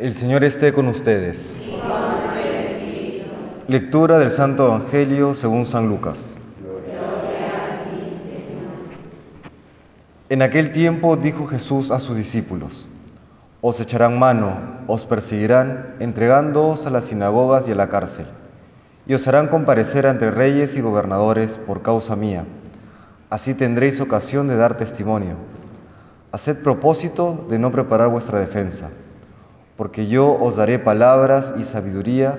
El Señor esté con ustedes. Lectura del Santo Evangelio según San Lucas. En aquel tiempo dijo Jesús a sus discípulos, os echarán mano, os perseguirán, entregándoos a las sinagogas y a la cárcel, y os harán comparecer ante reyes y gobernadores por causa mía. Así tendréis ocasión de dar testimonio. Haced propósito de no preparar vuestra defensa, porque yo os daré palabras y sabiduría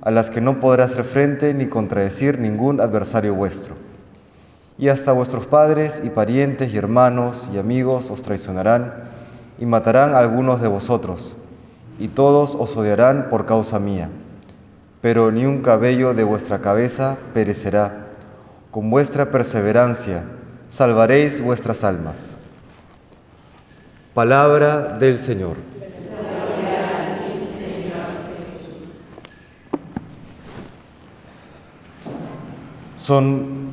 a las que no podrá hacer frente ni contradecir ningún adversario vuestro. Y hasta vuestros padres y parientes y hermanos y amigos os traicionarán y matarán a algunos de vosotros, y todos os odiarán por causa mía. Pero ni un cabello de vuestra cabeza perecerá. Con vuestra perseverancia salvaréis vuestras almas. Palabra del Señor. Son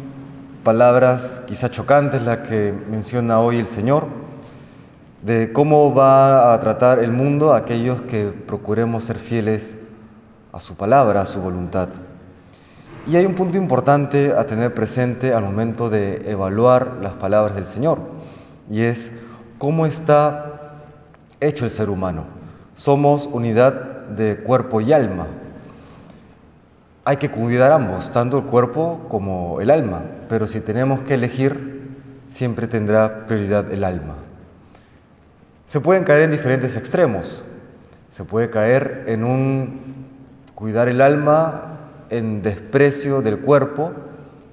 palabras quizá chocantes las que menciona hoy el Señor, de cómo va a tratar el mundo a aquellos que procuremos ser fieles a su palabra, a su voluntad. Y hay un punto importante a tener presente al momento de evaluar las palabras del Señor, y es cómo está hecho el ser humano. Somos unidad de cuerpo y alma. Hay que cuidar ambos, tanto el cuerpo como el alma, pero si tenemos que elegir, siempre tendrá prioridad el alma. Se pueden caer en diferentes extremos. Se puede caer en un cuidar el alma en desprecio del cuerpo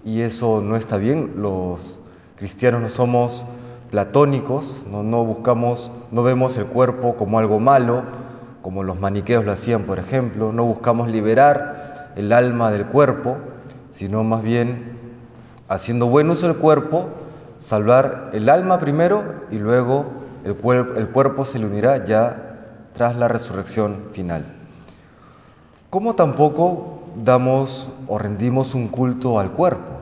y eso no está bien. Los cristianos no somos platónicos, no, no buscamos, no vemos el cuerpo como algo malo, como los maniqueos lo hacían, por ejemplo, no buscamos liberar el alma del cuerpo, sino más bien haciendo buen uso del cuerpo, salvar el alma primero y luego el, el cuerpo se le unirá ya tras la resurrección final. ¿Cómo tampoco damos o rendimos un culto al cuerpo?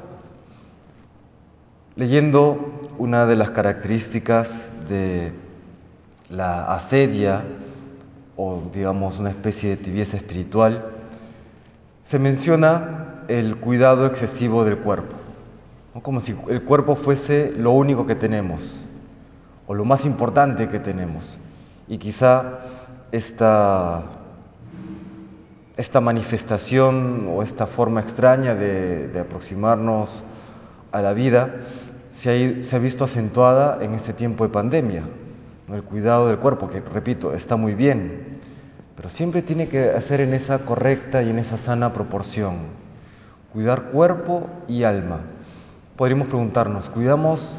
Leyendo una de las características de la asedia o digamos una especie de tibieza espiritual, se menciona el cuidado excesivo del cuerpo, como si el cuerpo fuese lo único que tenemos o lo más importante que tenemos. Y quizá esta, esta manifestación o esta forma extraña de, aproximarnos a la vida se ha, visto acentuada en este tiempo de pandemia. El cuidado del cuerpo, que repito, está muy bien, pero siempre tiene que hacer en esa correcta y en esa sana proporción. Cuidar cuerpo y alma. Podríamos preguntarnos, ¿cuidamos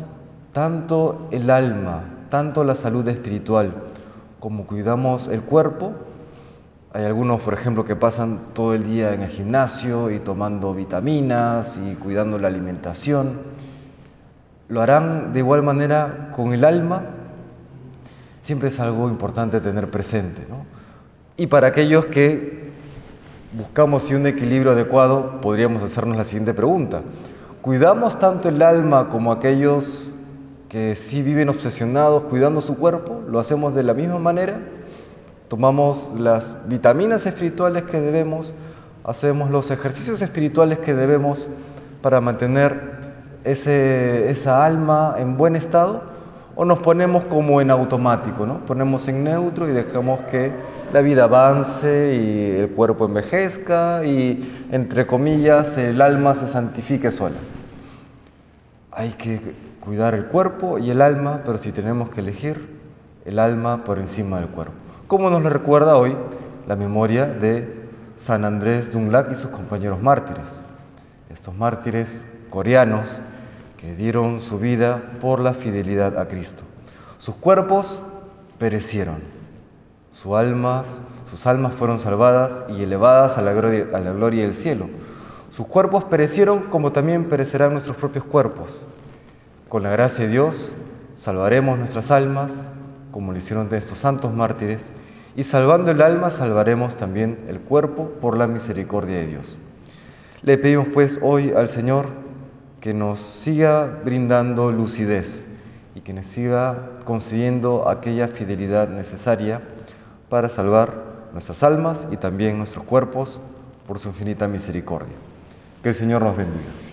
tanto el alma, tanto la salud espiritual, como cuidamos el cuerpo? Hay algunos, por ejemplo, que pasan todo el día en el gimnasio y tomando vitaminas y cuidando la alimentación. ¿Lo harán de igual manera con el alma? Siempre es algo importante tener presente, ¿no? Y para aquellos que buscamos un equilibrio adecuado, podríamos hacernos la siguiente pregunta. ¿Cuidamos tanto el alma como aquellos que sí viven obsesionados cuidando su cuerpo? ¿Lo hacemos de la misma manera? ¿Tomamos las vitaminas espirituales que debemos? ¿Hacemos los ejercicios espirituales que debemos para mantener esa alma en buen estado? O nos ponemos como en automático, ¿no? Ponemos en neutro y dejamos que la vida avance y el cuerpo envejezca y, entre comillas, el alma se santifique sola. Hay que cuidar el cuerpo y el alma, pero si tenemos que elegir, el alma por encima del cuerpo. Como nos lo recuerda hoy la memoria de San Andrés Dunlac y sus compañeros mártires, estos mártires coreanos que dieron su vida por la fidelidad a Cristo. Sus cuerpos perecieron, sus almas, sus almas fueron salvadas y elevadas a la, gloria, del cielo. Sus cuerpos perecieron como también perecerán nuestros propios cuerpos. Con la gracia de Dios salvaremos nuestras almas, como lo hicieron estos santos mártires, y salvando el alma salvaremos también el cuerpo por la misericordia de Dios. Le pedimos pues hoy al Señor que nos siga brindando lucidez y que nos siga concediendo aquella fidelidad necesaria para salvar nuestras almas y también nuestros cuerpos por su infinita misericordia. Que el Señor nos bendiga.